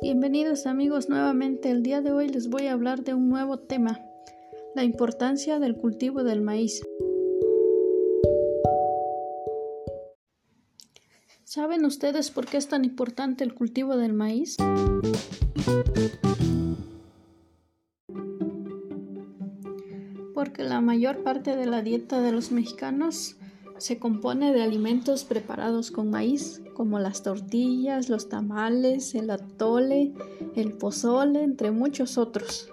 Bienvenidos amigos nuevamente. El día de hoy les voy a hablar de un nuevo tema, la importancia del cultivo del maíz. ¿Saben ustedes por qué es tan importante el cultivo del maíz? Porque la mayor parte de la dieta de los mexicanos se compone de alimentos preparados con maíz, como las tortillas, los tamales, el atole, el pozole, entre muchos otros.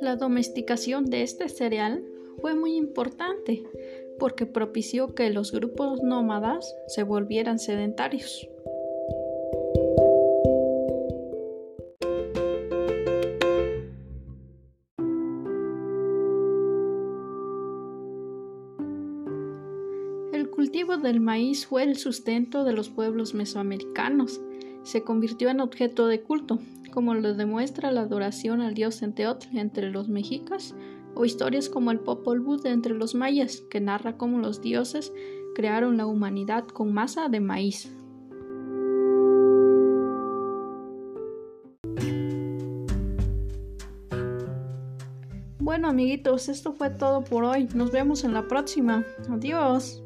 La domesticación de este cereal fue muy importante porque propició que los grupos nómadas se volvieran sedentarios. Cultivo del maíz fue el sustento de los pueblos mesoamericanos. Se convirtió en objeto de culto, como lo demuestra la adoración al dios Enteotl entre los mexicas o historias como el Popol Vuh entre los mayas, que narra cómo los dioses crearon la humanidad con masa de maíz. Bueno amiguitos, esto fue todo por hoy. Nos vemos en la próxima. Adiós.